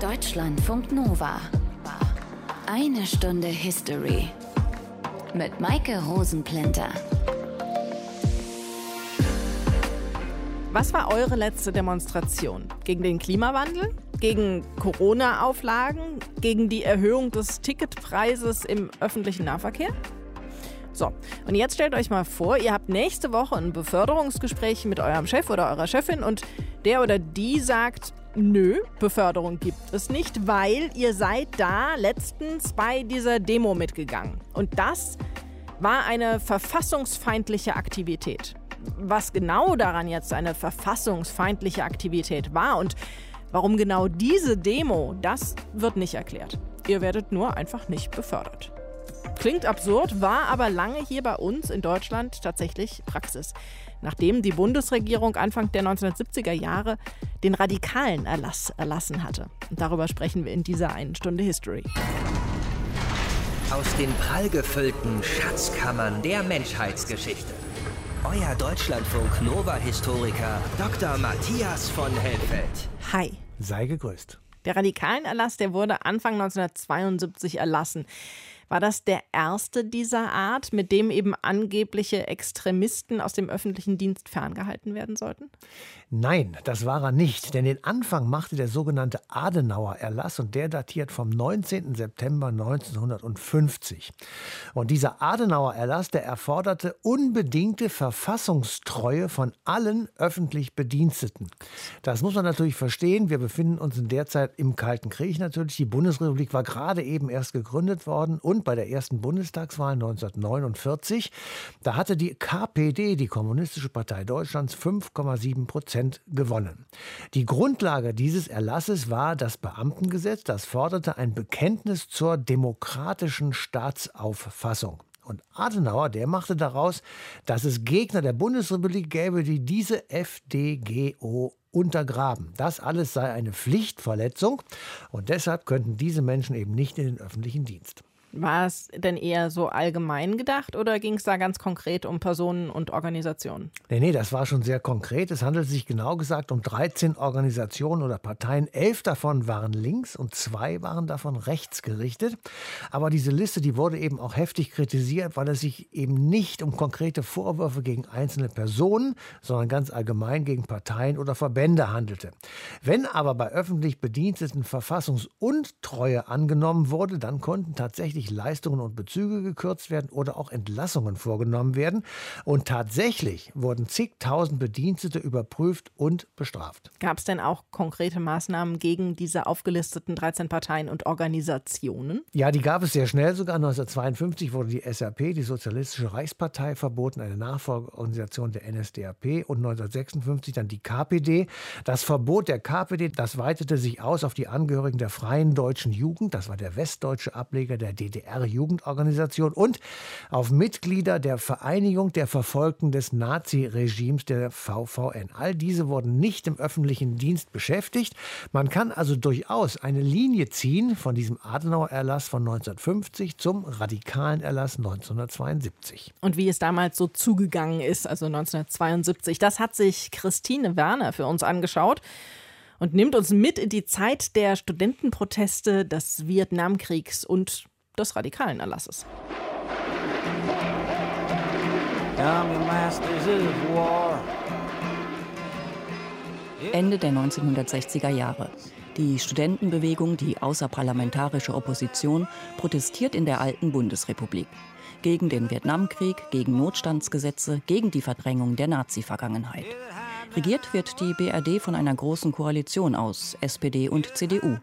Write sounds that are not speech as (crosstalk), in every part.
Deutschlandfunk Nova. Eine Stunde History. Mit Maike Rosenplinter. Was war eure letzte Demonstration? Gegen den Klimawandel? Gegen Corona-Auflagen? Gegen die Erhöhung des Ticketpreises im öffentlichen Nahverkehr? So, und jetzt stellt euch mal vor, ihr habt nächste Woche ein Beförderungsgespräch mit eurem Chef oder eurer Chefin und der oder die sagt, nö, Beförderung gibt es nicht, weil ihr seid da letztens bei dieser Demo mitgegangen. Und das war eine verfassungsfeindliche Aktivität. Was genau daran jetzt eine verfassungsfeindliche Aktivität war und warum genau diese Demo, das wird nicht erklärt. Ihr werdet nur einfach nicht befördert. Klingt absurd, war aber lange hier bei uns in Deutschland tatsächlich Praxis. Nachdem die Bundesregierung Anfang der 1970er Jahre den radikalen Erlass erlassen hatte. Und darüber sprechen wir in dieser einen Stunde History. Aus den prallgefüllten Schatzkammern der Menschheitsgeschichte. Euer Deutschlandfunk Nova-Historiker Dr. Matthias von Helfeld. Hi. Sei gegrüßt. Der radikalen Erlass, der wurde Anfang 1972 erlassen. War das der erste dieser Art, mit dem eben angebliche Extremisten aus dem öffentlichen Dienst ferngehalten werden sollten? Nein, das war er nicht, denn den Anfang machte der sogenannte Adenauer-Erlass und der datiert vom 19. September 1950. Und dieser Adenauer-Erlass, der erforderte unbedingte Verfassungstreue von allen öffentlich Bediensteten. Das muss man natürlich verstehen. Wir befinden uns in der Zeit im Kalten Krieg natürlich. Die Bundesrepublik war gerade eben erst gegründet worden und bei der ersten Bundestagswahl 1949, da hatte die KPD, die Kommunistische Partei Deutschlands, 5,7 Prozent Prozent gewonnen. Die Grundlage dieses Erlasses war das Beamtengesetz, das forderte ein Bekenntnis zur demokratischen Staatsauffassung. Und Adenauer, der machte daraus, dass es Gegner der Bundesrepublik gäbe, die diese FDGO untergraben. Das alles sei eine Pflichtverletzung und deshalb könnten diese Menschen eben nicht in den öffentlichen Dienst. War es denn eher so allgemein gedacht oder ging es da ganz konkret um Personen und Organisationen? Nee, nee, das war schon sehr konkret. Es handelt sich genau gesagt um 13 Organisationen oder Parteien. Elf davon waren links und zwei waren davon rechts gerichtet. Aber diese Liste, die wurde eben auch heftig kritisiert, weil es sich eben nicht um konkrete Vorwürfe gegen einzelne Personen, sondern ganz allgemein gegen Parteien oder Verbände handelte. Wenn aber bei öffentlich Bediensteten Verfassungsuntreue angenommen wurde, dann konnten tatsächlich tatsächlich Leistungen und Bezüge gekürzt werden oder auch Entlassungen vorgenommen werden. Und tatsächlich wurden zigtausend Bedienstete überprüft und bestraft. Gab es denn auch konkrete Maßnahmen gegen diese aufgelisteten 13 Parteien und Organisationen? Ja, die gab es sehr schnell. Sogar 1952 wurde die SRP, die Sozialistische Reichspartei, verboten, eine Nachfolgeorganisation der NSDAP und 1956 dann die KPD. Das Verbot der KPD, das weitete sich aus auf die Angehörigen der Freien Deutschen Jugend. Das war der westdeutsche Ableger der DDR. DDR-Jugendorganisation und auf Mitglieder der Vereinigung der Verfolgten des Nazi-Regimes, der VVN. All diese wurden nicht im öffentlichen Dienst beschäftigt. Man kann also durchaus eine Linie ziehen von diesem Adenauer-Erlass von 1950 zum radikalen Erlass 1972. Und wie es damals so zugegangen ist, also 1972, das hat sich Christine Werner für uns angeschaut und nimmt uns mit in die Zeit der Studentenproteste, des Vietnamkriegs und des radikalen Erlasses. Ende der 1960er Jahre. Die Studentenbewegung, die außerparlamentarische Opposition, protestiert in der alten Bundesrepublik. Gegen den Vietnamkrieg, gegen Notstandsgesetze, gegen die Verdrängung der Nazi-Vergangenheit. Regiert wird die BRD von einer großen Koalition aus SPD und CDU.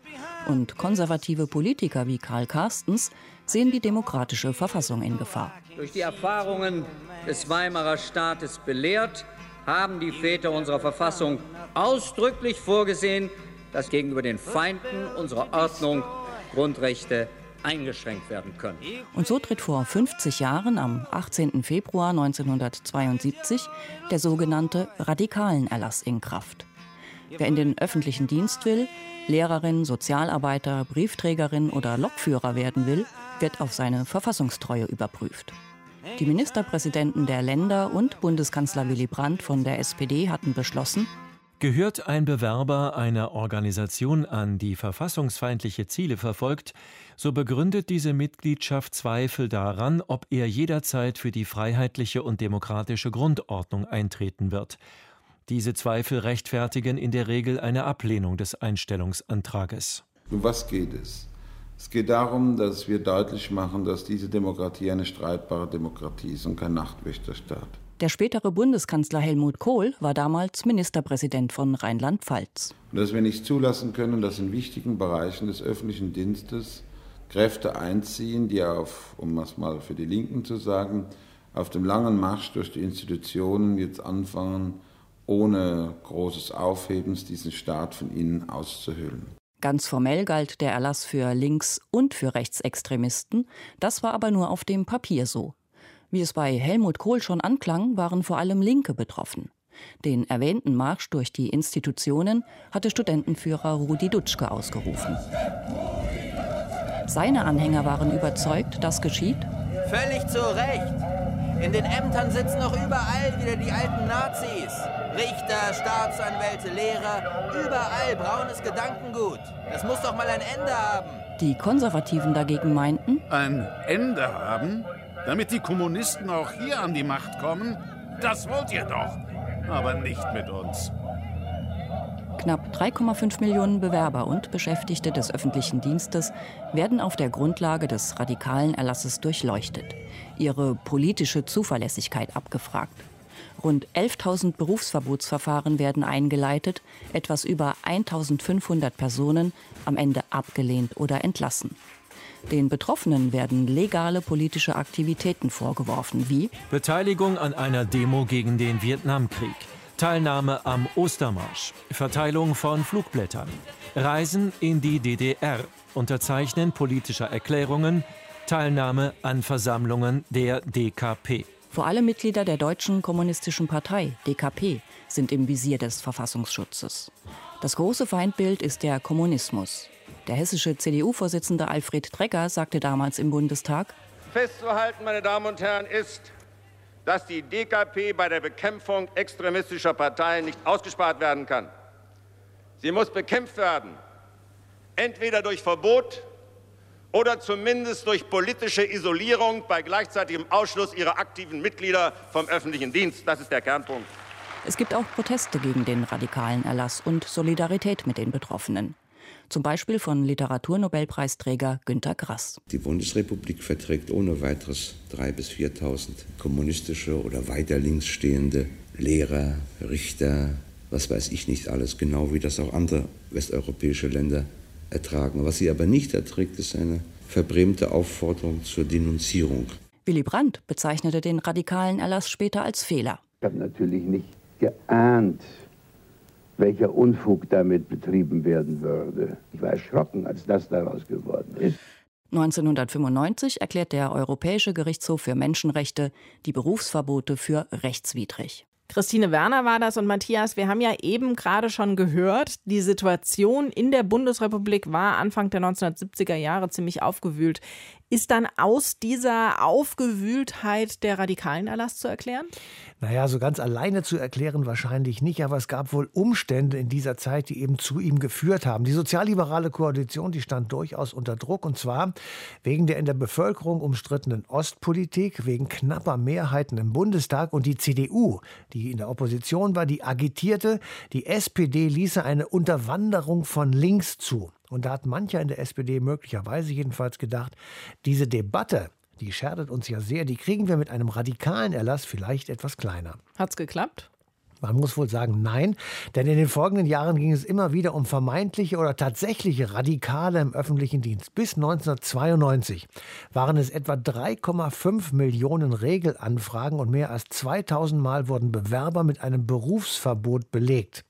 Und konservative Politiker wie Karl Carstens sehen die demokratische Verfassung in Gefahr. Durch die Erfahrungen des Weimarer Staates belehrt, haben die Väter unserer Verfassung ausdrücklich vorgesehen, dass gegenüber den Feinden unserer Ordnung Grundrechte eingeschränkt werden können. Und so tritt vor 50 Jahren, am 18. Februar 1972, der sogenannte Radikalenerlass in Kraft. Wer in den öffentlichen Dienst will, Lehrerin, Sozialarbeiter, Briefträgerin oder Lokführer werden will, wird auf seine Verfassungstreue überprüft. Die Ministerpräsidenten der Länder und Bundeskanzler Willy Brandt von der SPD hatten beschlossen, Gehört ein Bewerber einer Organisation an, die verfassungsfeindliche Ziele verfolgt, so begründet diese Mitgliedschaft Zweifel daran, ob er jederzeit für die freiheitliche und demokratische Grundordnung eintreten wird. Diese Zweifel rechtfertigen in der Regel eine Ablehnung des Einstellungsantrages. Um was geht es? Es geht darum, dass wir deutlich machen, dass diese Demokratie eine streitbare Demokratie ist und kein Nachtwächterstaat. Der spätere Bundeskanzler Helmut Kohl war damals Ministerpräsident von Rheinland-Pfalz. Und dass wir nicht zulassen können, dass in wichtigen Bereichen des öffentlichen Dienstes Kräfte einziehen, die auf, um es mal für die Linken zu sagen, auf dem langen Marsch durch die Institutionen jetzt anfangen, ohne großes Aufhebens diesen Staat von innen auszuhöhlen. Ganz formell galt der Erlass für Links- und für Rechtsextremisten, das war aber nur auf dem Papier so. Wie es bei Helmut Kohl schon anklang, waren vor allem Linke betroffen. Den erwähnten Marsch durch die Institutionen hatte Studentenführer Rudi Dutschke ausgerufen. Seine Anhänger waren überzeugt, das geschieht. Völlig zu Recht. In den Ämtern sitzen noch überall wieder die alten Nazis. Richter, Staatsanwälte, Lehrer, überall braunes Gedankengut. Das muss doch mal ein Ende haben. Die Konservativen dagegen meinten, ein Ende haben? damit die Kommunisten auch hier an die Macht kommen? Das wollt ihr doch, aber nicht mit uns. Knapp 3,5 Millionen Bewerber und Beschäftigte des öffentlichen Dienstes werden auf der Grundlage des radikalen Erlasses durchleuchtet, ihre politische Zuverlässigkeit abgefragt. Rund 11.000 Berufsverbotsverfahren werden eingeleitet, etwas über 1.500 Personen am Ende abgelehnt oder entlassen. Den Betroffenen werden legale politische Aktivitäten vorgeworfen, wie Beteiligung an einer Demo gegen den Vietnamkrieg, Teilnahme am Ostermarsch, Verteilung von Flugblättern, Reisen in die DDR, Unterzeichnen politischer Erklärungen, Teilnahme an Versammlungen der DKP. Vor allem Mitglieder der Deutschen Kommunistischen Partei, DKP, sind im Visier des Verfassungsschutzes. Das große Feindbild ist der Kommunismus. Der hessische CDU-Vorsitzende Alfred Trecker sagte damals im Bundestag, Festzuhalten, meine Damen und Herren, ist, dass die DKP bei der Bekämpfung extremistischer Parteien nicht ausgespart werden kann. Sie muss bekämpft werden, entweder durch Verbot oder zumindest durch politische Isolierung bei gleichzeitigem Ausschluss ihrer aktiven Mitglieder vom öffentlichen Dienst. Das ist der Kernpunkt. Es gibt auch Proteste gegen den radikalen Erlass und Solidarität mit den Betroffenen zum Beispiel von Literaturnobelpreisträger Günter Grass. Die Bundesrepublik verträgt ohne weiteres 3.000 bis 4.000 kommunistische oder weiter links stehende Lehrer, Richter, was weiß ich nicht alles, genau wie das auch andere westeuropäische Länder ertragen. Was sie aber nicht erträgt, ist eine verbrämte Aufforderung zur Denunzierung. Willy Brandt bezeichnete den radikalen Erlass später als Fehler. Ich habe natürlich nicht geahnt, welcher Unfug damit betrieben werden würde. Ich war erschrocken, als das daraus geworden ist. 1995 erklärt der Europäische Gerichtshof für Menschenrechte die Berufsverbote für rechtswidrig. Christine Werner war das und Matthias, wir haben ja eben gerade schon gehört, die Situation in der Bundesrepublik war Anfang der 1970er Jahre ziemlich aufgewühlt. Ist dann aus dieser Aufgewühltheit der radikalen Erlass zu erklären? Naja, so ganz alleine zu erklären wahrscheinlich nicht, aber es gab wohl Umstände in dieser Zeit, die eben zu ihm geführt haben. Die sozialliberale Koalition, die stand durchaus unter Druck und zwar wegen der in der Bevölkerung umstrittenen Ostpolitik, wegen knapper Mehrheiten im Bundestag und die CDU, die in der Opposition war, die agitierte, die SPD ließe eine Unterwanderung von links zu. Und da hat mancher in der SPD möglicherweise jedenfalls gedacht, diese Debatte die schadet uns ja sehr, die kriegen wir mit einem radikalen Erlass vielleicht etwas kleiner. Hat's geklappt? Man muss wohl sagen, nein, denn in den folgenden Jahren ging es immer wieder um vermeintliche oder tatsächliche Radikale im öffentlichen Dienst. Bis 1992 waren es etwa 3,5 Millionen Regelanfragen und mehr als 2000 Mal wurden Bewerber mit einem Berufsverbot belegt.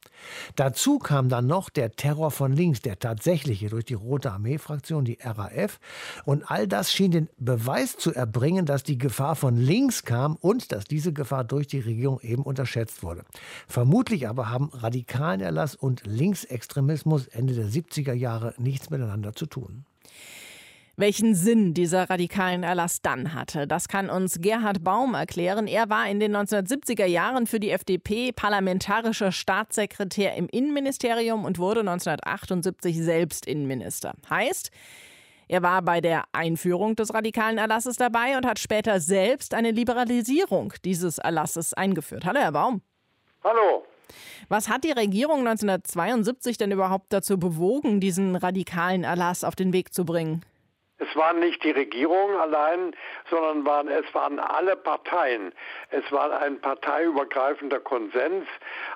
Dazu kam dann noch der Terror von links, der tatsächliche durch die Rote Armee-Fraktion, die RAF. Und all das schien den Beweis zu erbringen, dass die Gefahr von links kam und dass diese Gefahr durch die Regierung eben unterschätzt wurde. Vermutlich aber haben radikalen Erlass und Linksextremismus Ende der 70er Jahre nichts miteinander zu tun. Welchen Sinn dieser radikalen Erlass dann hatte, das kann uns Gerhard Baum erklären. Er war in den 1970er Jahren für die FDP parlamentarischer Staatssekretär im Innenministerium und wurde 1978 selbst Innenminister. Heißt, er war bei der Einführung des radikalen Erlasses dabei und hat später selbst eine Liberalisierung dieses Erlasses eingeführt. Hallo, Herr Baum. Hallo. Was hat die Regierung 1972 denn überhaupt dazu bewogen, diesen radikalen Erlass auf den Weg zu bringen? Es waren nicht die Regierung allein, sondern waren, es waren alle Parteien. Es war ein parteiübergreifender Konsens.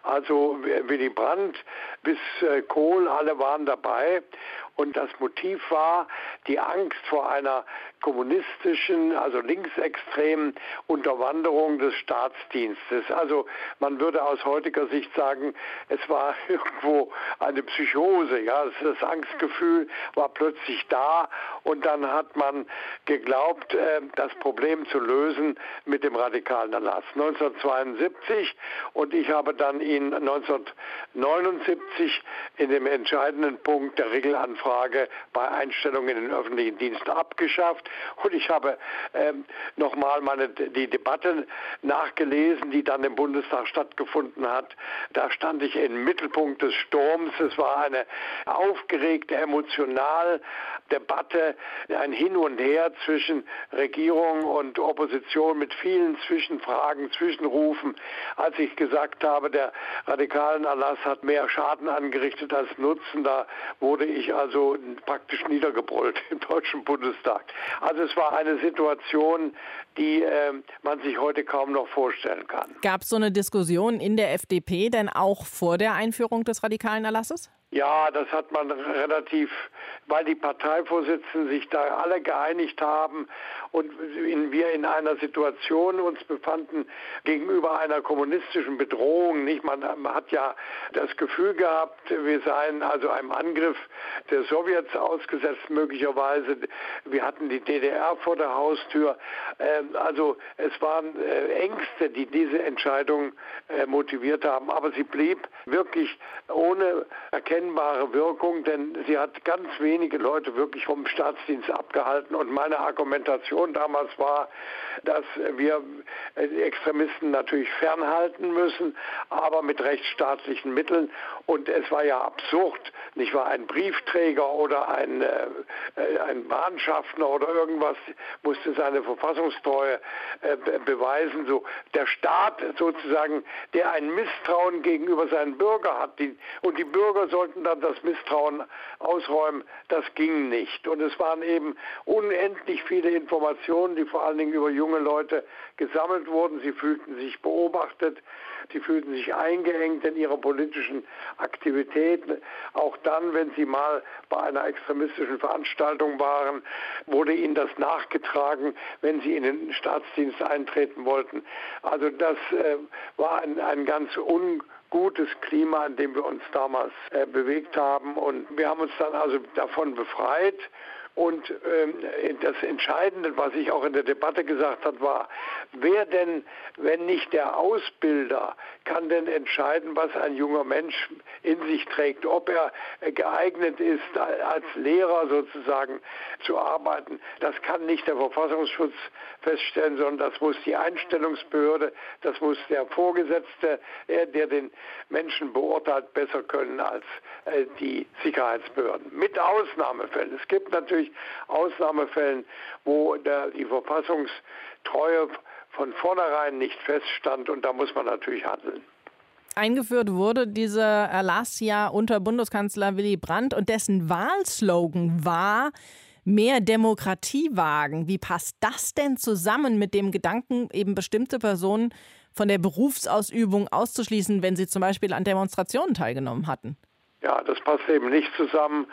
Also Willy Brandt bis äh, Kohl, alle waren dabei. Und das Motiv war die Angst vor einer kommunistischen, also linksextremen Unterwanderung des Staatsdienstes. Also man würde aus heutiger Sicht sagen, es war (laughs) irgendwo eine Psychose. Ja, das Angstgefühl war plötzlich da und dann hat man geglaubt, äh, das Problem zu lösen mit dem radikalen Erlass. 1972 und ich habe dann ihn 1979 in dem entscheidenden Punkt der Regelanfrage Frage bei Einstellung in den öffentlichen Dienst abgeschafft. Und ich habe ähm, nochmal die Debatte nachgelesen, die dann im Bundestag stattgefunden hat. Da stand ich im Mittelpunkt des Sturms. Es war eine aufgeregte, emotional Debatte, ein Hin und Her zwischen Regierung und Opposition mit vielen Zwischenfragen, Zwischenrufen. Als ich gesagt habe, der radikalen Erlass hat mehr Schaden angerichtet als Nutzen, da wurde ich also so praktisch niedergebrüllt im Deutschen Bundestag. Also es war eine Situation, die äh, man sich heute kaum noch vorstellen kann. Gab es so eine Diskussion in der FDP denn auch vor der Einführung des radikalen Erlasses? Ja, das hat man relativ, weil die Parteivorsitzenden sich da alle geeinigt haben und in, wir in einer Situation uns befanden gegenüber einer kommunistischen Bedrohung. Nicht, man, man hat ja das Gefühl gehabt, wir seien also einem Angriff der Sowjets ausgesetzt möglicherweise. Wir hatten die DDR vor der Haustür. Ähm, also es waren äh, Ängste, die diese Entscheidung äh, motiviert haben, aber sie blieb wirklich ohne Erkenntnis erkennbare Wirkung, denn sie hat ganz wenige Leute wirklich vom Staatsdienst abgehalten. Und meine Argumentation damals war, dass wir Extremisten natürlich fernhalten müssen, aber mit rechtsstaatlichen Mitteln. Und es war ja absurd, nicht wahr? Ein Briefträger oder ein, äh, ein Bahnschaffner oder irgendwas musste seine Verfassungstreue äh, beweisen. So der Staat sozusagen, der ein Misstrauen gegenüber seinen Bürgern hat, die, und die Bürger sollten dann das Misstrauen ausräumen. Das ging nicht. Und es waren eben unendlich viele Informationen, die vor allen Dingen über junge Leute gesammelt wurden. Sie fühlten sich beobachtet, sie fühlten sich eingeengt in ihrer politischen Aktivität. Auch dann, wenn sie mal bei einer extremistischen Veranstaltung waren, wurde ihnen das nachgetragen, wenn sie in den Staatsdienst eintreten wollten. Also das äh, war ein, ein ganz un gutes Klima, in dem wir uns damals äh, bewegt haben. Und wir haben uns dann also davon befreit und ähm, das Entscheidende, was ich auch in der Debatte gesagt habe, war, wer denn, wenn nicht der Ausbilder, kann denn entscheiden, was ein junger Mensch in sich trägt, ob er geeignet ist, als Lehrer sozusagen zu arbeiten. Das kann nicht der Verfassungsschutz feststellen, sondern das muss die Einstellungsbehörde, das muss der Vorgesetzte, der den Menschen beurteilt, besser können als äh, die Sicherheitsbehörden. Mit Ausnahmefällen. Es gibt natürlich natürlich Ausnahmefällen, wo der, die Verfassungstreue von vornherein nicht feststand und da muss man natürlich handeln. Eingeführt wurde dieser Erlass ja unter Bundeskanzler Willy Brandt und dessen Wahlslogan war mehr Demokratie wagen. Wie passt das denn zusammen mit dem Gedanken, eben bestimmte Personen von der Berufsausübung auszuschließen, wenn sie zum Beispiel an Demonstrationen teilgenommen hatten? Ja, das passt eben nicht zusammen.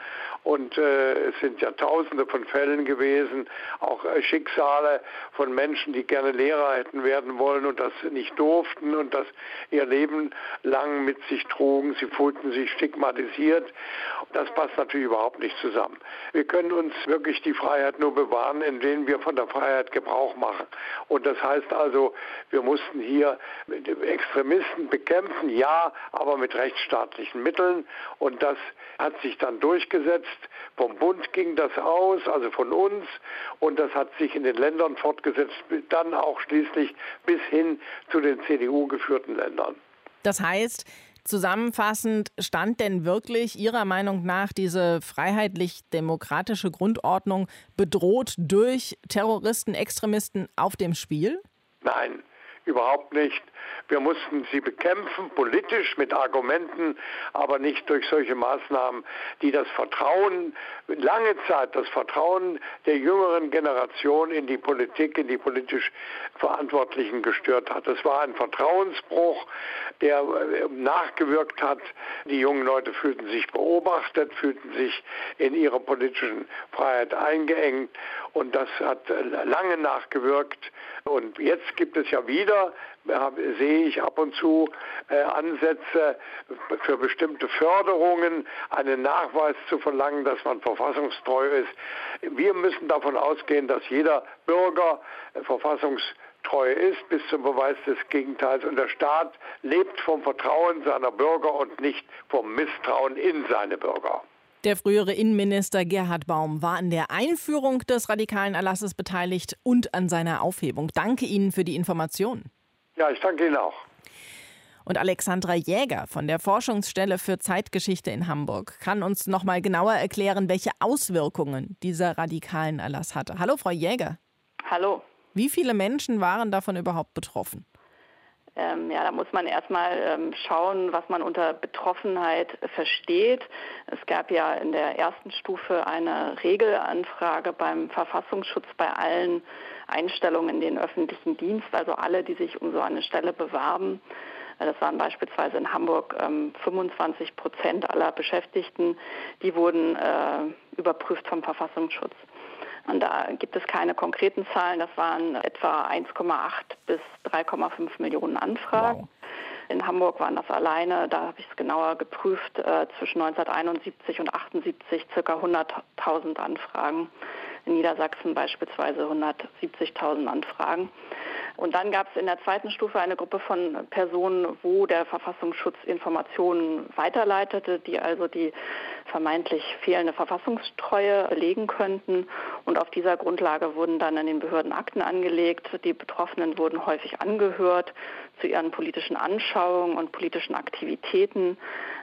Und äh, es sind ja tausende von Fällen gewesen, auch äh, Schicksale von Menschen, die gerne Lehrer hätten werden wollen und das nicht durften und das ihr Leben lang mit sich trugen. Sie fühlten sich stigmatisiert. Das passt natürlich überhaupt nicht zusammen. Wir können uns wirklich die Freiheit nur bewahren, indem wir von der Freiheit Gebrauch machen. Und das heißt also, wir mussten hier Extremisten bekämpfen, ja, aber mit rechtsstaatlichen Mitteln. Und das hat sich dann durchgesetzt. Vom Bund ging das aus, also von uns, und das hat sich in den Ländern fortgesetzt, dann auch schließlich bis hin zu den CDU geführten Ländern. Das heißt, Zusammenfassend, stand denn wirklich Ihrer Meinung nach diese freiheitlich-demokratische Grundordnung bedroht durch Terroristen, Extremisten auf dem Spiel? Nein, überhaupt nicht. Wir mussten sie bekämpfen, politisch mit Argumenten, aber nicht durch solche Maßnahmen, die das Vertrauen, lange Zeit das Vertrauen der jüngeren Generation in die Politik, in die politisch Verantwortlichen gestört hat. Es war ein Vertrauensbruch, der äh, nachgewirkt hat. Die jungen Leute fühlten sich beobachtet, fühlten sich in ihrer politischen Freiheit eingeengt und das hat äh, lange nachgewirkt. Und jetzt gibt es ja wieder sehe ich ab und zu äh, Ansätze für bestimmte Förderungen, einen Nachweis zu verlangen, dass man verfassungstreu ist. Wir müssen davon ausgehen, dass jeder Bürger äh, verfassungstreu ist, bis zum Beweis des Gegenteils. Und der Staat lebt vom Vertrauen seiner Bürger und nicht vom Misstrauen in seine Bürger. Der frühere Innenminister Gerhard Baum war an der Einführung des radikalen Erlasses beteiligt und an seiner Aufhebung. Danke Ihnen für die Informationen. Ja, ich danke Ihnen auch. Und Alexandra Jäger von der Forschungsstelle für Zeitgeschichte in Hamburg kann uns noch mal genauer erklären, welche Auswirkungen dieser radikalen Erlass hatte. Hallo, Frau Jäger. Hallo. Wie viele Menschen waren davon überhaupt betroffen? Ähm, ja, da muss man erstmal ähm, schauen, was man unter Betroffenheit versteht. Es gab ja in der ersten Stufe eine Regelanfrage beim Verfassungsschutz bei allen Einstellungen in den öffentlichen Dienst, also alle, die sich um so eine Stelle bewarben. Das waren beispielsweise in Hamburg ähm, 25 Prozent aller Beschäftigten, die wurden äh, überprüft vom Verfassungsschutz. Und da gibt es keine konkreten Zahlen. Das waren etwa 1,8 bis 3,5 Millionen Anfragen. Wow. In Hamburg waren das alleine, da habe ich es genauer geprüft, äh, zwischen 1971 und 1978 circa 100.000 Anfragen. In Niedersachsen beispielsweise 170.000 Anfragen. Und dann gab es in der zweiten Stufe eine Gruppe von Personen, wo der Verfassungsschutz Informationen weiterleitete, die also die vermeintlich fehlende Verfassungstreue belegen könnten. Und auf dieser Grundlage wurden dann in den Behörden Akten angelegt. Die Betroffenen wurden häufig angehört zu ihren politischen Anschauungen und politischen Aktivitäten.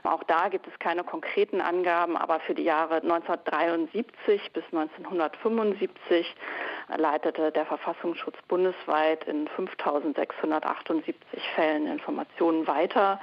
Auch da gibt es keine konkreten Angaben, aber für die Jahre 1973 bis 1975 leitete der Verfassungsschutz bundesweit in 5678 Fällen Informationen weiter.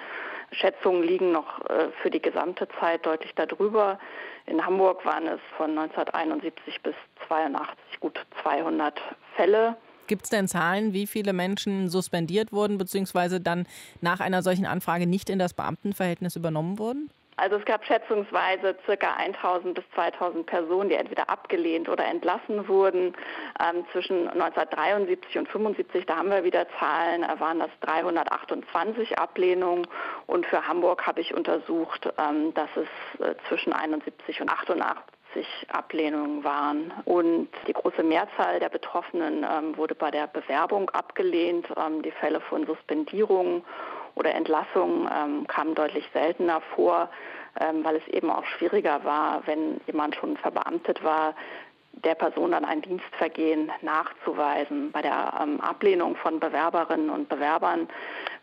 Schätzungen liegen noch äh, für die gesamte Zeit deutlich darüber. In Hamburg waren es von 1971 bis 1982 gut 200 Fälle. Gibt es denn Zahlen, wie viele Menschen suspendiert wurden, beziehungsweise dann nach einer solchen Anfrage nicht in das Beamtenverhältnis übernommen wurden? Also es gab schätzungsweise ca. 1000 bis 2000 Personen, die entweder abgelehnt oder entlassen wurden. Ähm, zwischen 1973 und 75, da haben wir wieder Zahlen, da waren das 328 Ablehnungen. Und für Hamburg habe ich untersucht, ähm, dass es äh, zwischen 71 und 88 Ablehnungen waren. Und die große Mehrzahl der Betroffenen ähm, wurde bei der Bewerbung abgelehnt. Ähm, die Fälle von Suspendierungen oder Entlassungen ähm, kamen deutlich seltener vor, ähm, weil es eben auch schwieriger war, wenn jemand schon verbeamtet war, der Person dann ein Dienstvergehen nachzuweisen. Bei der ähm, Ablehnung von Bewerberinnen und Bewerbern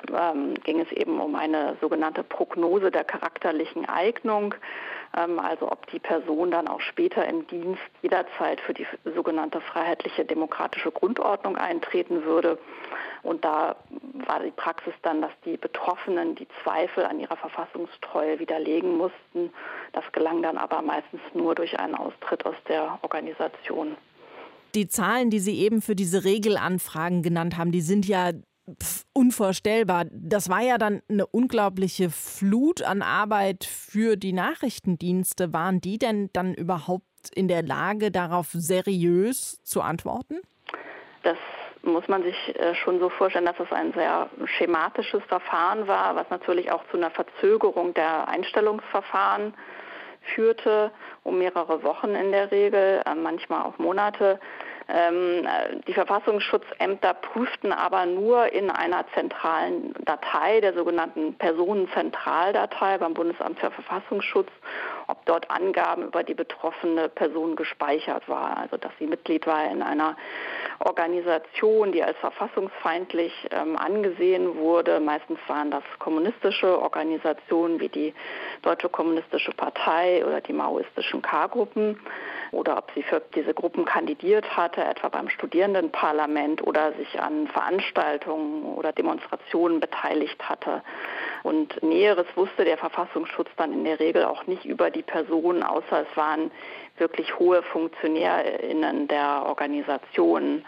ähm, ging es eben um eine sogenannte Prognose der charakterlichen Eignung, also ob die Person dann auch später im Dienst jederzeit für die sogenannte freiheitliche demokratische Grundordnung eintreten würde. Und da war die Praxis dann, dass die Betroffenen die Zweifel an ihrer Verfassungstreue widerlegen mussten. Das gelang dann aber meistens nur durch einen Austritt aus der Organisation. Die Zahlen, die Sie eben für diese Regelanfragen genannt haben, die sind ja unvorstellbar. Das war ja dann eine unglaubliche Flut an Arbeit für die Nachrichtendienste. Waren die denn dann überhaupt in der Lage, darauf seriös zu antworten? Das muss man sich äh, schon so vorstellen, dass es ein sehr schematisches Verfahren war, was natürlich auch zu einer Verzögerung der Einstellungsverfahren führte, um mehrere Wochen in der Regel, äh, manchmal auch Monate. Ähm, die Verfassungsschutzämter prüften aber nur in einer zentralen Datei, der sogenannten Personenzentraldatei beim Bundesamt für Verfassungsschutz ob dort Angaben über die betroffene Person gespeichert waren. Also dass sie Mitglied war in einer Organisation, die als verfassungsfeindlich ähm, angesehen wurde. Meistens waren das kommunistische Organisationen wie die Deutsche Kommunistische Partei oder die maoistischen K-Gruppen oder ob sie für diese Gruppen kandidiert hatte, etwa beim Studierendenparlament oder sich an Veranstaltungen oder Demonstrationen beteiligt hatte. Und Näheres wusste der Verfassungsschutz dann in der Regel auch nicht über die Personen, außer es waren wirklich hohe FunktionärInnen der Organisation.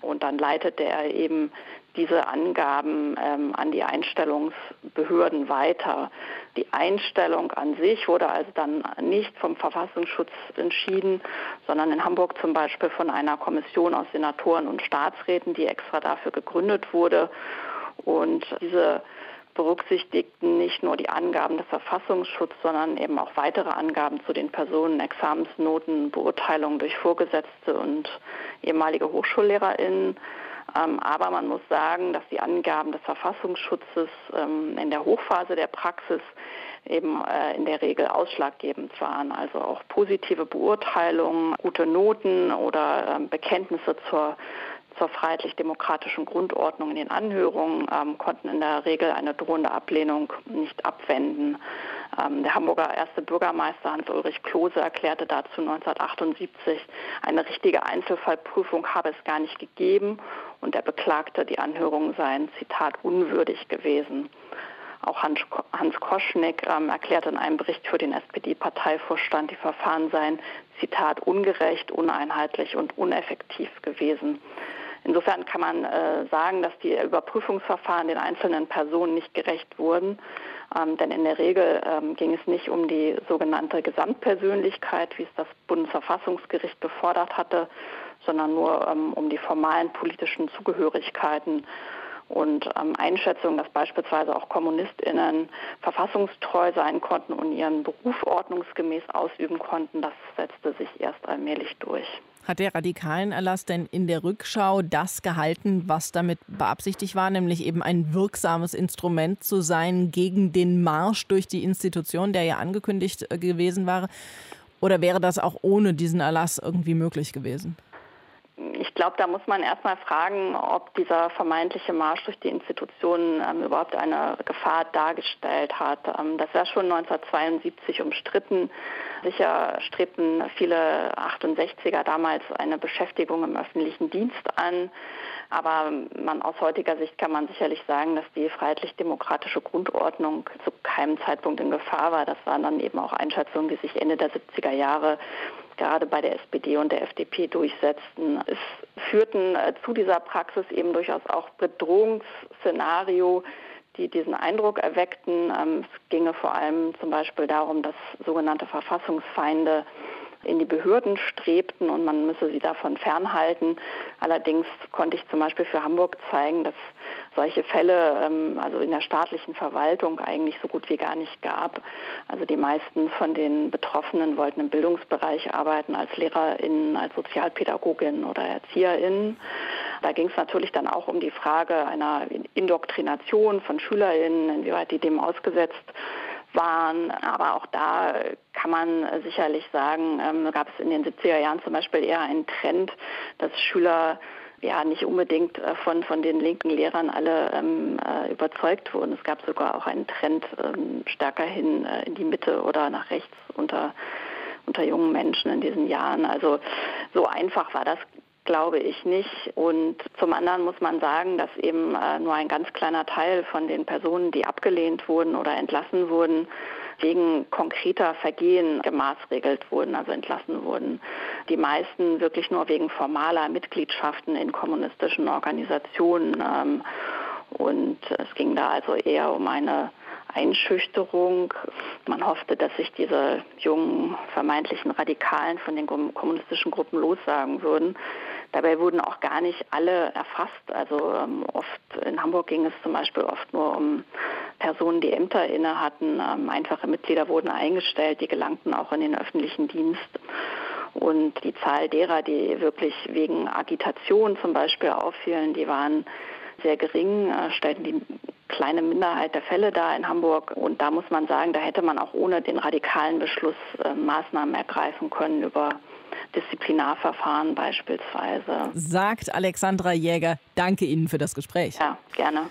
Und dann leitete er eben diese Angaben ähm, an die Einstellungsbehörden weiter. Die Einstellung an sich wurde also dann nicht vom Verfassungsschutz entschieden, sondern in Hamburg zum Beispiel von einer Kommission aus Senatoren und Staatsräten, die extra dafür gegründet wurde. Und diese berücksichtigten nicht nur die Angaben des Verfassungsschutzes, sondern eben auch weitere Angaben zu den Personen, Examensnoten, Beurteilungen durch Vorgesetzte und ehemalige HochschullehrerInnen. Ähm, aber man muss sagen, dass die Angaben des Verfassungsschutzes ähm, in der Hochphase der Praxis eben äh, in der Regel ausschlaggebend waren. Also auch positive Beurteilungen, gute Noten oder ähm, Bekenntnisse zur zur freiheitlich-demokratischen Grundordnung in den Anhörungen ähm, konnten in der Regel eine drohende Ablehnung nicht abwenden. Ähm, der Hamburger erste Bürgermeister Hans-Ulrich Klose erklärte dazu 1978, eine richtige Einzelfallprüfung habe es gar nicht gegeben und er beklagte, die Anhörungen seien, Zitat, unwürdig gewesen. Auch Hans, Koschnick ähm, erklärte in einem Bericht für den SPD-Parteivorstand, die Verfahren seien, Zitat, ungerecht, uneinheitlich und uneffektiv gewesen. Insofern kann man äh, sagen, dass die Überprüfungsverfahren den einzelnen Personen nicht gerecht wurden. Ähm, denn in der Regel ähm, ging es nicht um die sogenannte Gesamtpersönlichkeit, wie es das Bundesverfassungsgericht gefordert hatte, sondern nur ähm, um die formalen politischen Zugehörigkeiten und ähm, Einschätzung, dass beispielsweise auch KommunistInnen verfassungstreu sein konnten und ihren Beruf ordnungsgemäß ausüben konnten, das setzte sich erst allmählich durch. Hat der radikalen Erlass denn in der Rückschau das gehalten, was damit beabsichtigt war, nämlich eben ein wirksames Instrument zu sein gegen den Marsch durch die Institution, der ja angekündigt äh, gewesen war? Oder wäre das auch ohne diesen Erlass irgendwie möglich gewesen? Ich glaube, da muss man erstmal fragen, ob dieser vermeintliche Marsch durch die Institutionen ähm, überhaupt eine Gefahr dargestellt hat. Ähm, das war schon 1972 umstritten. Sicher strebten viele 68er damals eine Beschäftigung im öffentlichen Dienst an. Aber man, aus heutiger Sicht kann man sicherlich sagen, dass die freiheitlich-demokratische Grundordnung zu keinem Zeitpunkt in Gefahr war. Das waren dann eben auch Einschätzungen, die sich Ende der 70er Jahre gerade bei der SPD und der FDP durchsetzten. Es führten äh, zu dieser Praxis eben durchaus auch Bedrohungsszenario, die diesen Eindruck erweckten. Ähm, es ginge vor allem zum Beispiel darum, dass sogenannte Verfassungsfeinde in die Behörden strebten und man müsse sie davon fernhalten. Allerdings konnte ich zum Beispiel für Hamburg zeigen, dass solche Fälle ähm, also in der staatlichen Verwaltung eigentlich so gut wie gar nicht gab. Also die meisten von den Betroffenen wollten im Bildungsbereich arbeiten als LehrerInnen, als Sozialpädagoginnen oder ErzieherInnen. Da ging es natürlich dann auch um die Frage einer Indoktrination von SchülerInnen, inwieweit die dem ausgesetzt waren. Aber auch da kann man sicherlich sagen, ähm, gab es in den 70er Jahren zum Beispiel eher einen Trend, dass Schüler ja nicht unbedingt äh, von, von den linken Lehrern alle ähm, äh, überzeugt wurden. Es gab sogar auch einen Trend ähm, stärker hin äh, in die Mitte oder nach rechts unter, unter jungen Menschen in diesen Jahren. Also so einfach war das glaube ich nicht. Und zum anderen muss man sagen, dass eben äh, nur ein ganz kleiner Teil von den Personen, die abgelehnt wurden oder entlassen wurden, wegen konkreter Vergehen gemaßregelt wurden, also entlassen wurden. Die meisten wirklich nur wegen formaler Mitgliedschaften in kommunistischen Organisationen. Ähm, und es ging da also eher um eine Einschüchterung. Man hoffte, dass sich diese jungen vermeintlichen Radikalen von den kommunistischen Gruppen lossagen würden. Dabei wurden auch gar nicht alle erfasst. Also ähm, oft in Hamburg ging es zum Beispiel oft nur um Personen, die Ämter inne hatten. Ähm, einfache Mitglieder wurden eingestellt, die gelangten auch in den öffentlichen Dienst. Und die Zahl derer, die wirklich wegen Agitation zum Beispiel auffielen, die waren sehr gering, äh, stellten die kleine Minderheit der Fälle da in Hamburg. Und da muss man sagen, da hätte man auch ohne den radikalen Beschluss äh, Maßnahmen ergreifen können über Disziplinarverfahren beispielsweise. Sagt Alexandra Jäger. Danke Ihnen für das Gespräch. Ja, gerne.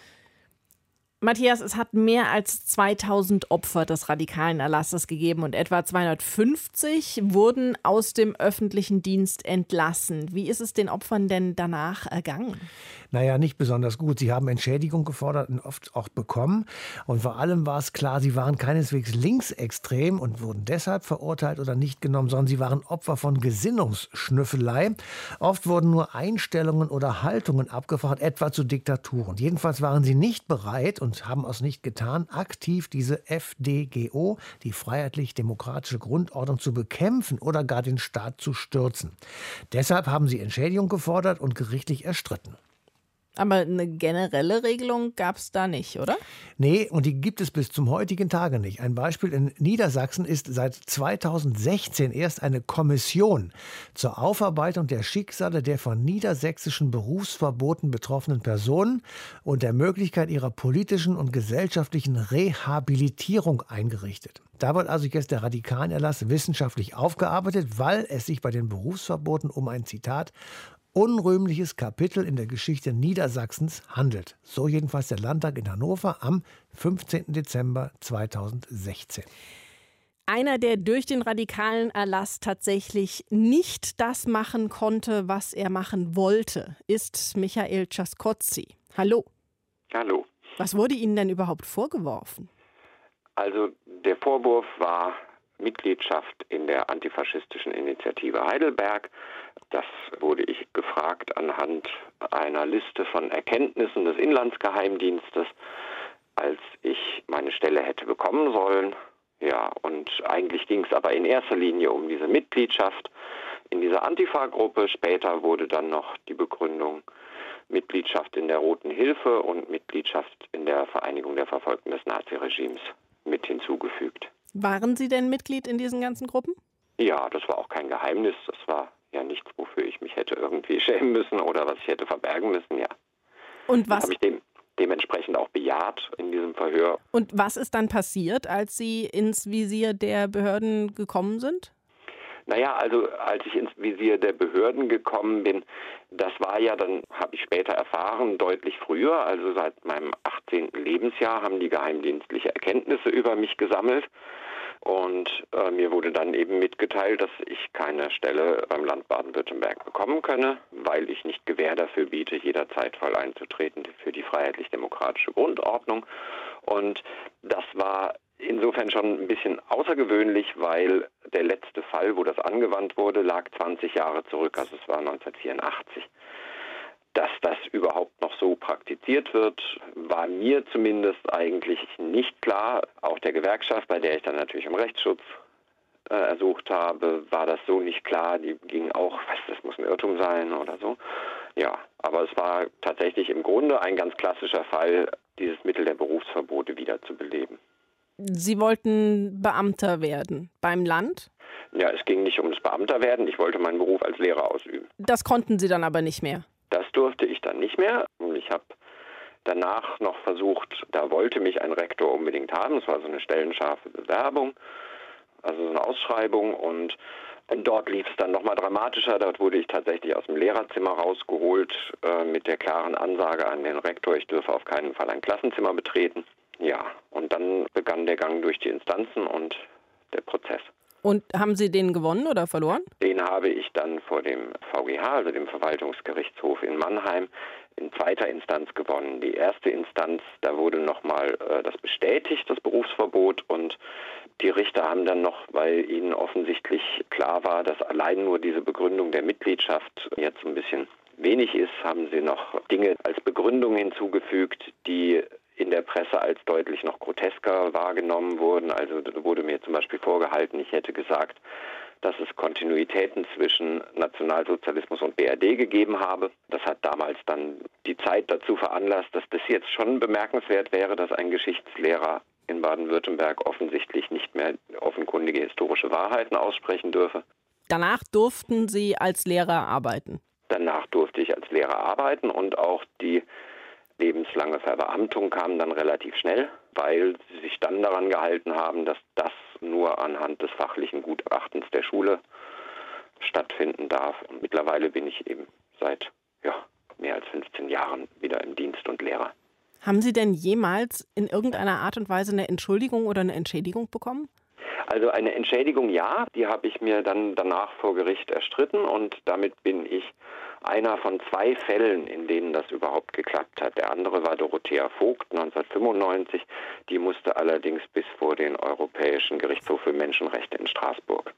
Matthias, es hat mehr als 2000 Opfer des radikalen Erlasses gegeben und etwa 250 wurden aus dem öffentlichen Dienst entlassen. Wie ist es den Opfern denn danach ergangen? Naja, nicht besonders gut. Sie haben Entschädigung gefordert und oft auch bekommen. Und vor allem war es klar, sie waren keineswegs linksextrem und wurden deshalb verurteilt oder nicht genommen, sondern sie waren Opfer von Gesinnungsschnüffelei. Oft wurden nur Einstellungen oder Haltungen abgefragt, etwa zu Diktaturen. Jedenfalls waren sie nicht bereit und haben es nicht getan, aktiv diese FDGO, die freiheitlich-demokratische Grundordnung, zu bekämpfen oder gar den Staat zu stürzen. Deshalb haben sie Entschädigung gefordert und gerichtlich erstritten. Aber eine generelle Regelung gab es da nicht, oder? Nee, und die gibt es bis zum heutigen Tage nicht. Ein Beispiel in Niedersachsen ist seit 2016 erst eine Kommission zur Aufarbeitung der Schicksale der von niedersächsischen Berufsverboten betroffenen Personen und der Möglichkeit ihrer politischen und gesellschaftlichen Rehabilitierung eingerichtet. Da wird also jetzt der Radikalenerlass wissenschaftlich aufgearbeitet, weil es sich bei den Berufsverboten um ein Zitat unrühmliches Kapitel in der Geschichte Niedersachsens handelt. So jedenfalls der Landtag in Hannover am 15. Dezember 2016. Einer, der durch den radikalen Erlass tatsächlich nicht das machen konnte, was er machen wollte, ist Michael Czaskotzi. Hallo. Hallo. Was wurde Ihnen denn überhaupt vorgeworfen? Also der Vorwurf war Mitgliedschaft in der antifaschistischen Initiative Heidelberg. Das wurde ich gefragt anhand einer Liste von Erkenntnissen des Inlandsgeheimdienstes, als ich meine Stelle hätte bekommen sollen. Ja, und eigentlich ging es aber in erster Linie um diese Mitgliedschaft in dieser Antifa-Gruppe. Später wurde dann noch die Begründung Mitgliedschaft in der Roten Hilfe und Mitgliedschaft in der Vereinigung der Verfolgten des Naziregimes mit hinzugefügt. Waren Sie denn Mitglied in diesen ganzen Gruppen? Ja, das war auch kein Geheimnis. Das war ja nichts, wofür ich mich hätte irgendwie schämen müssen oder was ich hätte verbergen müssen, ja. Und was? Habe ich dem, dementsprechend auch bejaht in diesem Verhör. Und was ist dann passiert, als Sie ins Visier der Behörden gekommen sind? Naja, also als ich ins Visier der Behörden gekommen bin, das war ja dann, habe ich später erfahren, deutlich früher, also seit meinem 18. Lebensjahr haben die geheimdienstliche Erkenntnisse über mich gesammelt. Und äh, mir wurde dann eben mitgeteilt, dass ich keine Stelle beim Land Baden-Württemberg bekommen könne, weil ich nicht Gewähr dafür biete, jederzeit voll einzutreten für die freiheitlich-demokratische Grundordnung. Und das war insofern schon ein bisschen außergewöhnlich, weil der letzte Fall, wo das angewandt wurde, lag 20 Jahre zurück, also es war 1984. Dass das überhaupt noch so praktiziert wird, war mir zumindest eigentlich nicht klar. Auch der Gewerkschaft, bei der ich dann natürlich um Rechtsschutz äh, ersucht habe, war das so nicht klar. Die ging auch, was, das muss ein Irrtum sein oder so. Ja, aber es war tatsächlich im Grunde ein ganz klassischer Fall, dieses Mittel der Berufsverbote wiederzubeleben. Sie wollten Beamter werden beim Land? Ja, es ging nicht ums Beamterwerden. Ich wollte meinen Beruf als Lehrer ausüben. Das konnten Sie dann aber nicht mehr. Durfte ich dann nicht mehr. Ich habe danach noch versucht, da wollte mich ein Rektor unbedingt haben. Es war so eine stellenscharfe Bewerbung, also so eine Ausschreibung. Und dort lief es dann nochmal dramatischer. Dort wurde ich tatsächlich aus dem Lehrerzimmer rausgeholt äh, mit der klaren Ansage an den Rektor, ich dürfe auf keinen Fall ein Klassenzimmer betreten. Ja, und dann begann der Gang durch die Instanzen und der Prozess. Und haben Sie den gewonnen oder verloren? Den habe ich dann vor dem VGH, also dem Verwaltungsgerichtshof in Mannheim, in zweiter Instanz gewonnen. Die erste Instanz, da wurde nochmal äh, das bestätigt, das Berufsverbot. Und die Richter haben dann noch, weil ihnen offensichtlich klar war, dass allein nur diese Begründung der Mitgliedschaft jetzt ein bisschen wenig ist, haben sie noch Dinge als Begründung hinzugefügt, die in der Presse als deutlich noch grotesker wahrgenommen wurden. Also wurde mir zum Beispiel vorgehalten, ich hätte gesagt, dass es Kontinuitäten zwischen Nationalsozialismus und BRD gegeben habe. Das hat damals dann die Zeit dazu veranlasst, dass das jetzt schon bemerkenswert wäre, dass ein Geschichtslehrer in Baden-Württemberg offensichtlich nicht mehr offenkundige historische Wahrheiten aussprechen dürfe. Danach durften Sie als Lehrer arbeiten? Danach durfte ich als Lehrer arbeiten und auch die Lebenslange Verbeamtung kam dann relativ schnell, weil sie sich dann daran gehalten haben, dass das nur anhand des fachlichen Gutachtens der Schule stattfinden darf. Und mittlerweile bin ich eben seit ja, mehr als 15 Jahren wieder im Dienst und Lehrer. Haben Sie denn jemals in irgendeiner Art und Weise eine Entschuldigung oder eine Entschädigung bekommen? Also eine Entschädigung ja, die habe ich mir dann danach vor Gericht erstritten und damit bin ich einer von zwei Fällen, in denen das überhaupt geklappt hat. Der andere war Dorothea Vogt 1995. Die musste allerdings bis vor den Europäischen Gerichtshof für Menschenrechte in Straßburg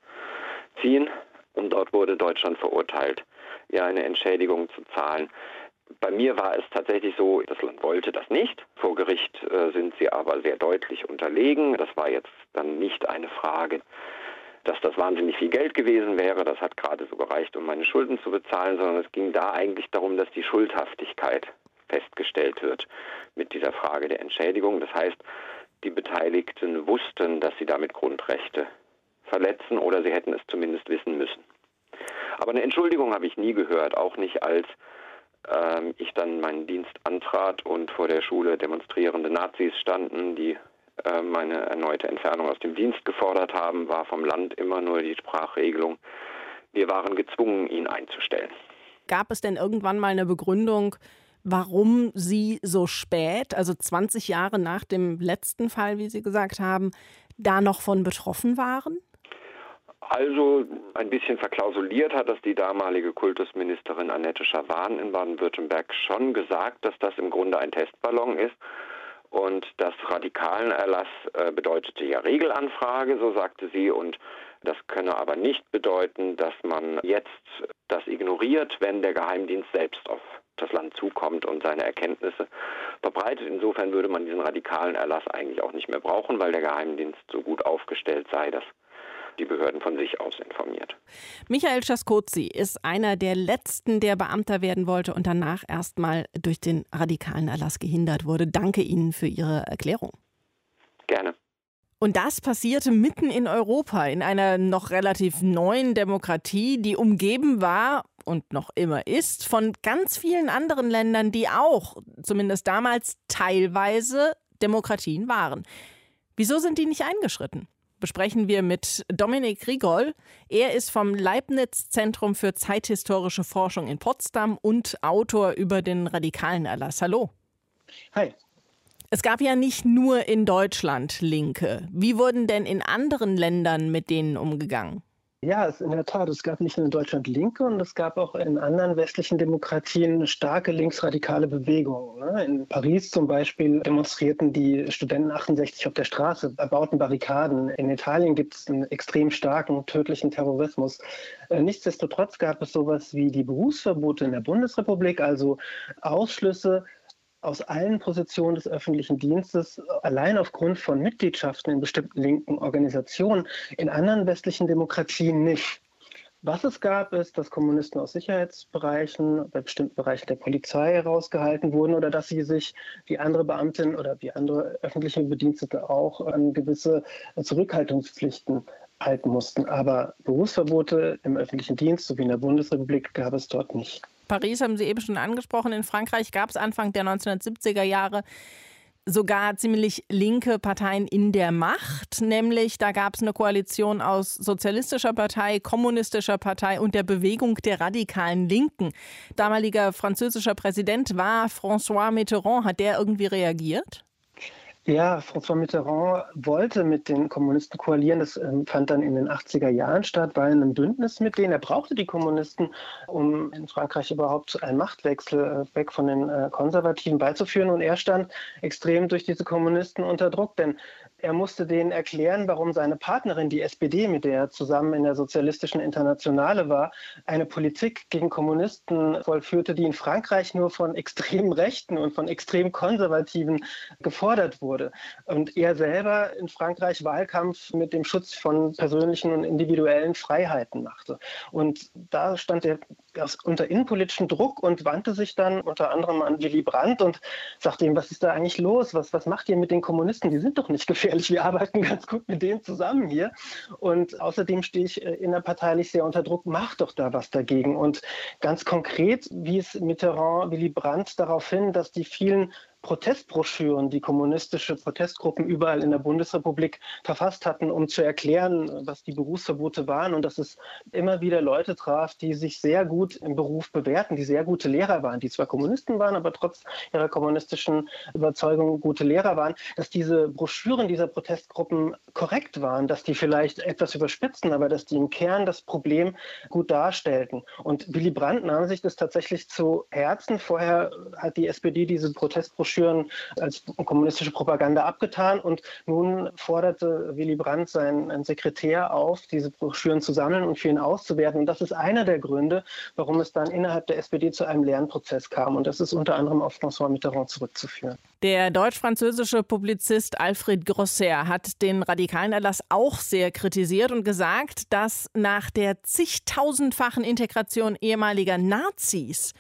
ziehen. Und dort wurde Deutschland verurteilt, ihr eine Entschädigung zu zahlen. Bei mir war es tatsächlich so, das Land wollte das nicht. Vor Gericht äh, sind sie aber sehr deutlich unterlegen. Das war jetzt dann nicht eine Frage, dass das wahnsinnig viel Geld gewesen wäre. Das hat gerade so gereicht, um meine Schulden zu bezahlen, sondern es ging da eigentlich darum, dass die Schuldhaftigkeit festgestellt wird mit dieser Frage der Entschädigung. Das heißt, die Beteiligten wussten, dass sie damit Grundrechte verletzen oder sie hätten es zumindest wissen müssen. Aber eine Entschuldigung habe ich nie gehört, auch nicht als ich dann meinen Dienst antrat und vor der Schule demonstrierende Nazis standen, die äh, meine erneute Entfernung aus dem Dienst gefordert haben, war vom Land immer nur die Sprachregelung. Wir waren gezwungen, ihn einzustellen. Gab es denn irgendwann mal eine Begründung, warum Sie so spät, also 20 Jahre nach dem letzten Fall, wie Sie gesagt haben, da noch von betroffen waren? Also ein bisschen verklausuliert hat das die damalige Kultusministerin Annette Schawan in Baden-Württemberg schon gesagt, dass das im Grunde ein Testballon ist. Und das Radikalenerlass äh, bedeutete ja Regelanfrage, so sagte sie, und das könne aber nicht bedeuten, dass man jetzt das ignoriert, wenn der Geheimdienst selbst auf das Land zukommt und seine Erkenntnisse verbreitet. Insofern würde man diesen radikalen Erlass eigentlich auch nicht mehr brauchen, weil der Geheimdienst so gut aufgestellt sei, dass die Behörden von sich aus informiert. Michael Schaskozi ist einer der letzten, der Beamter werden wollte und danach erstmal durch den radikalen Erlass gehindert wurde. Danke Ihnen für Ihre Erklärung. Gerne. Und das passierte mitten in Europa, in einer noch relativ neuen Demokratie, die umgeben war und noch immer ist von ganz vielen anderen Ländern, die auch, zumindest damals teilweise, Demokratien waren. Wieso sind die nicht eingeschritten? Besprechen wir mit Dominik Rigol. Er ist vom Leibniz Zentrum für zeithistorische Forschung in Potsdam und Autor über den radikalen Erlass. Hallo. Hi. Es gab ja nicht nur in Deutschland Linke. Wie wurden denn in anderen Ländern mit denen umgegangen? Ja, es, in der Tat. Es gab nicht nur in Deutschland Linke und es gab auch in anderen westlichen Demokratien starke linksradikale Bewegungen. Ne? In Paris zum Beispiel demonstrierten die Studenten 68 auf der Straße, erbauten Barrikaden. In Italien gibt es einen extrem starken, tödlichen Terrorismus. Äh, nichtsdestotrotz gab es sowas wie die Berufsverbote in der Bundesrepublik, also Ausschlüsse aus allen Positionen des öffentlichen Dienstes allein aufgrund von Mitgliedschaften in bestimmten linken Organisationen, in anderen westlichen Demokratien nicht. Was es gab, ist, dass Kommunisten aus Sicherheitsbereichen, bei bestimmten Bereichen der Polizei herausgehalten wurden oder dass sie sich wie andere Beamtinnen oder wie andere öffentliche Bedienstete auch an gewisse Zurückhaltungspflichten halten mussten. Aber Berufsverbote im öffentlichen Dienst sowie in der Bundesrepublik gab es dort nicht. Paris haben Sie eben schon angesprochen. In Frankreich gab es Anfang der 1970er Jahre sogar ziemlich linke Parteien in der Macht, nämlich da gab es eine Koalition aus Sozialistischer Partei, Kommunistischer Partei und der Bewegung der radikalen Linken. Damaliger französischer Präsident war François Mitterrand. Hat der irgendwie reagiert? Ja, François Mitterrand wollte mit den Kommunisten koalieren. Das ähm, fand dann in den 80er Jahren statt, war in einem Bündnis mit denen. Er brauchte die Kommunisten, um in Frankreich überhaupt einen Machtwechsel äh, weg von den äh, Konservativen beizuführen. Und er stand extrem durch diese Kommunisten unter Druck, denn er musste denen erklären, warum seine Partnerin, die SPD, mit der er zusammen in der Sozialistischen Internationale war, eine Politik gegen Kommunisten vollführte, die in Frankreich nur von extrem Rechten und von extrem Konservativen gefordert wurde. Und er selber in Frankreich Wahlkampf mit dem Schutz von persönlichen und individuellen Freiheiten machte. Und da stand er unter innenpolitischem Druck und wandte sich dann unter anderem an Willy Brandt und sagte ihm, was ist da eigentlich los? Was, was macht ihr mit den Kommunisten? Die sind doch nicht gefährlich. Wir arbeiten ganz gut mit denen zusammen hier. Und außerdem stehe ich äh, innerparteilich sehr unter Druck. Macht doch da was dagegen. Und ganz konkret wies Mitterrand Willy Brandt darauf hin, dass die vielen Protestbroschüren, die kommunistische Protestgruppen überall in der Bundesrepublik verfasst hatten, um zu erklären, was die Berufsverbote waren und dass es immer wieder Leute traf, die sich sehr gut im Beruf bewährten, die sehr gute Lehrer waren, die zwar Kommunisten waren, aber trotz ihrer kommunistischen Überzeugung gute Lehrer waren, dass diese Broschüren dieser Protestgruppen korrekt waren, dass die vielleicht etwas überspitzen, aber dass die im Kern das Problem gut darstellten. Und Willy Brandt nahm sich das tatsächlich zu Herzen. Vorher hat die SPD diese Protestbroschüren Broschüren als kommunistische Propaganda abgetan. Und nun forderte Willy Brandt seinen Sekretär auf, diese Broschüren zu sammeln und für ihn auszuwerten. Und das ist einer der Gründe, warum es dann innerhalb der SPD zu einem Lernprozess kam. Und das ist unter anderem auf François Mitterrand zurückzuführen. Der deutsch-französische Publizist Alfred Grosser hat den radikalen Erlass auch sehr kritisiert und gesagt, dass nach der zigtausendfachen Integration ehemaliger Nazis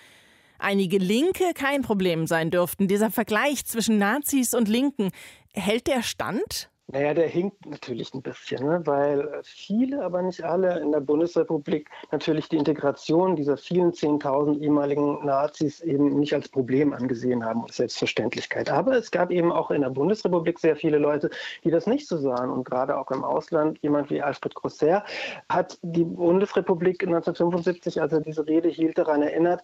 einige Linke kein Problem sein dürften. Dieser Vergleich zwischen Nazis und Linken, hält der stand? Naja, der hinkt natürlich ein bisschen, ne? weil viele, aber nicht alle in der Bundesrepublik natürlich die Integration dieser vielen 10.000 ehemaligen Nazis eben nicht als Problem angesehen haben und Selbstverständlichkeit. Aber es gab eben auch in der Bundesrepublik sehr viele Leute, die das nicht so sahen. Und gerade auch im Ausland, jemand wie Alfred Grosser hat die Bundesrepublik 1975, als er diese Rede hielt, daran erinnert,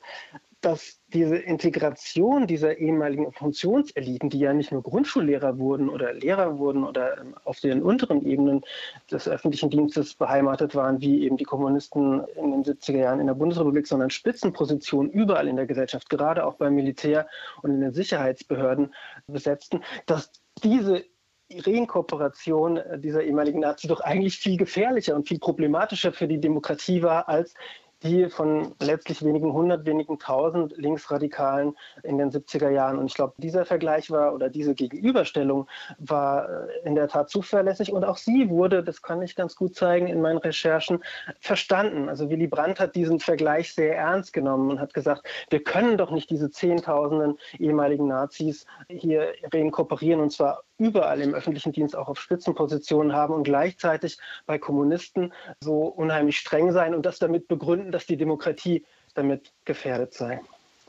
dass diese Integration dieser ehemaligen Funktionseliten, die ja nicht nur Grundschullehrer wurden oder Lehrer wurden oder ähm, auf den unteren Ebenen des öffentlichen Dienstes beheimatet waren, wie eben die Kommunisten in den 70er Jahren in der Bundesrepublik, sondern Spitzenpositionen überall in der Gesellschaft, gerade auch beim Militär und in den Sicherheitsbehörden besetzten, dass diese Reinkorporation dieser ehemaligen Nazis doch eigentlich viel gefährlicher und viel problematischer für die Demokratie war als die von letztlich wenigen hundert, wenigen tausend Linksradikalen in den 70er Jahren. Und ich glaube, dieser Vergleich war oder diese Gegenüberstellung war äh, in der Tat zuverlässig. Und auch sie wurde, das kann ich ganz gut zeigen in meinen Recherchen, verstanden. Also Willy Brandt hat diesen Vergleich sehr ernst genommen und hat gesagt, wir können doch nicht diese Zehntausenden ehemaligen Nazis hier reinkorporieren und zwar überall im öffentlichen Dienst auch auf Spitzenpositionen haben und gleichzeitig bei Kommunisten so unheimlich streng sein und das damit begründen, dass die Demokratie damit gefährdet sei.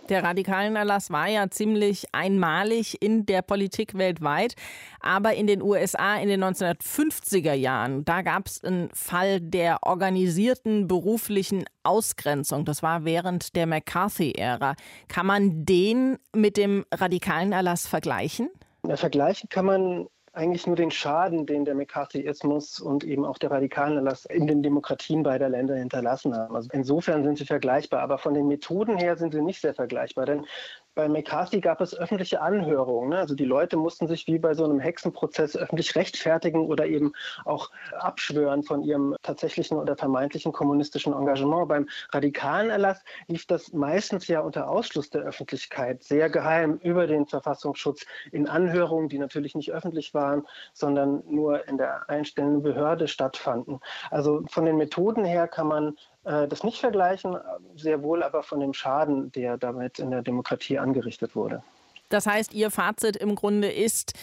Der Radikalenerlass war ja ziemlich einmalig in der Politik weltweit. Aber in den USA in den 1950er Jahren, da gab es einen Fall der organisierten beruflichen Ausgrenzung. Das war während der McCarthy-Ära. Kann man den mit dem Radikalenerlass vergleichen? Ja, vergleichen kann man eigentlich nur den Schaden, den der McCarthyismus und eben auch der Radikalenerlass in den Demokratien beider Länder hinterlassen haben. Also insofern sind sie vergleichbar, aber von den Methoden her sind sie nicht sehr vergleichbar. Denn bei McCarthy gab es öffentliche Anhörungen. Ne? Also die Leute mussten sich wie bei so einem Hexenprozess öffentlich rechtfertigen oder eben auch abschwören von ihrem tatsächlichen oder vermeintlichen kommunistischen Engagement. Beim radikalen Erlass lief das meistens ja unter Ausschluss der Öffentlichkeit, sehr geheim über den Verfassungsschutz in Anhörungen, die natürlich nicht öffentlich waren, sondern nur in der einstellenden Behörde stattfanden. Also von den Methoden her kann man das nicht vergleichen, sehr wohl aber von dem Schaden, der damit in der Demokratie angerichtet wurde. Das heißt, Ihr Fazit im Grunde ist,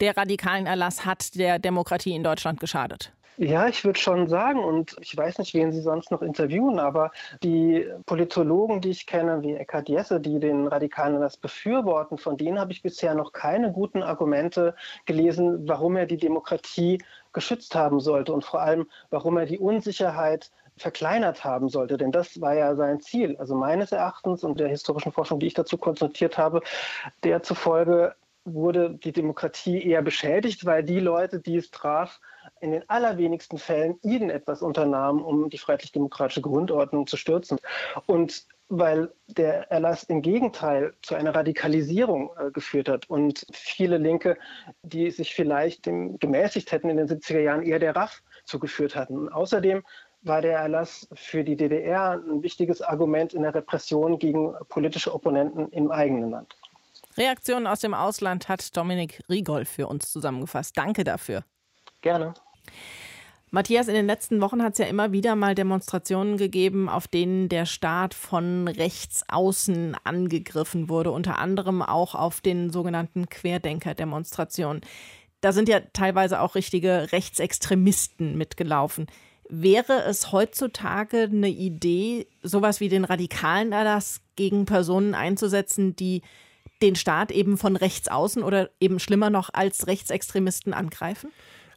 der radikalen Erlass hat der Demokratie in Deutschland geschadet. Ja, ich würde schon sagen, und ich weiß nicht, wen Sie sonst noch interviewen, aber die Politologen, die ich kenne, wie Eckhard Jesse, die den radikalen Erlass befürworten, von denen habe ich bisher noch keine guten Argumente gelesen, warum er die Demokratie geschützt haben sollte und vor allem, warum er die Unsicherheit verkleinert haben sollte. Denn das war ja sein Ziel. Also meines Erachtens und der historischen Forschung, die ich dazu konsultiert habe, der zufolge wurde die Demokratie eher beschädigt, weil die Leute, die es traf, in den allerwenigsten Fällen irgendetwas unternahmen, um die freiheitlich-demokratische Grundordnung zu stürzen. Und weil der Erlass im Gegenteil zu einer Radikalisierung äh, geführt hat und viele Linke, die sich vielleicht dem gemäßigt hätten in den 70er Jahren, eher der RAF zugeführt hatten. Außerdem war der Erlass für die DDR ein wichtiges Argument in der Repression gegen politische Opponenten im eigenen Land. Reaktionen aus dem Ausland hat Dominik Riegol für uns zusammengefasst. Danke dafür. Gerne. Matthias, in den letzten Wochen hat es ja immer wieder mal Demonstrationen gegeben, auf denen der Staat von rechts außen angegriffen wurde, unter anderem auch auf den sogenannten Querdenker-Demonstrationen. Da sind ja teilweise auch richtige Rechtsextremisten mitgelaufen. Wäre es heutzutage eine Idee, sowas wie den radikalen Erlass gegen Personen einzusetzen, die den Staat eben von rechts außen oder eben schlimmer noch als Rechtsextremisten angreifen?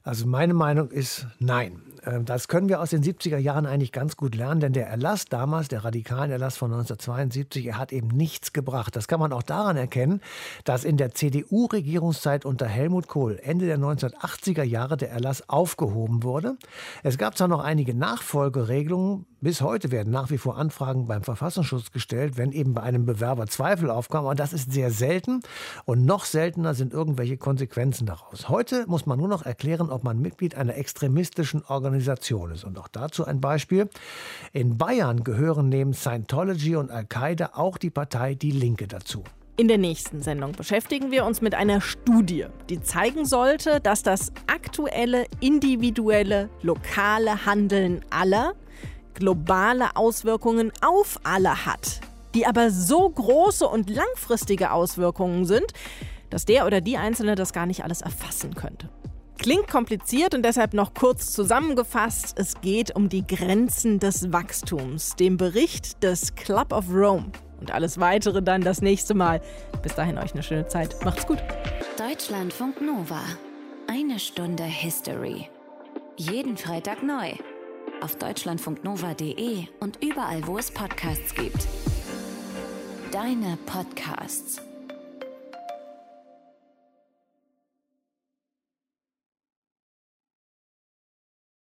Also meine Meinung ist nein. Ähm, das können wir aus den 70er Jahren eigentlich ganz gut lernen, denn der Erlass damals, der radikalen Erlass von 1972, er hat eben nichts gebracht. Das kann man auch daran erkennen, dass in der CDU-Regierungszeit unter Helmut Kohl Ende der 1980er Jahre der Erlass aufgehoben wurde. Es gab zwar noch einige Nachfolgeregelungen, bis heute werden nach wie vor Anfragen beim Verfassungsschutz gestellt, wenn eben bei einem Bewerber Zweifel aufkommen, aber das ist sehr selten und noch seltener sind irgendwelche Konsequenzen daraus. Heute muss man nur noch erklären, ob man Mitglied einer extremistischen Organisation Organisation ist. Und auch dazu ein Beispiel. In Bayern gehören neben Scientology und Al-Qaida auch die Partei Die Linke dazu. In der nächsten Sendung beschäftigen wir uns mit einer Studie, die zeigen sollte, dass das aktuelle, individuelle, lokale Handeln aller globale Auswirkungen auf alle hat, die aber so große und langfristige Auswirkungen sind, dass der oder die Einzelne das gar nicht alles erfassen könnte. Klingt kompliziert und deshalb noch kurz zusammengefasst. Es geht um die Grenzen des Wachstums, dem Bericht des Club of Rome. Und alles weitere dann das nächste Mal. Bis dahin euch eine schöne Zeit. Macht's gut. Deutschlandfunk Nova. Eine Stunde History. Jeden Freitag neu. Auf deutschlandfunknova.de und überall, wo es Podcasts gibt. Deine Podcasts.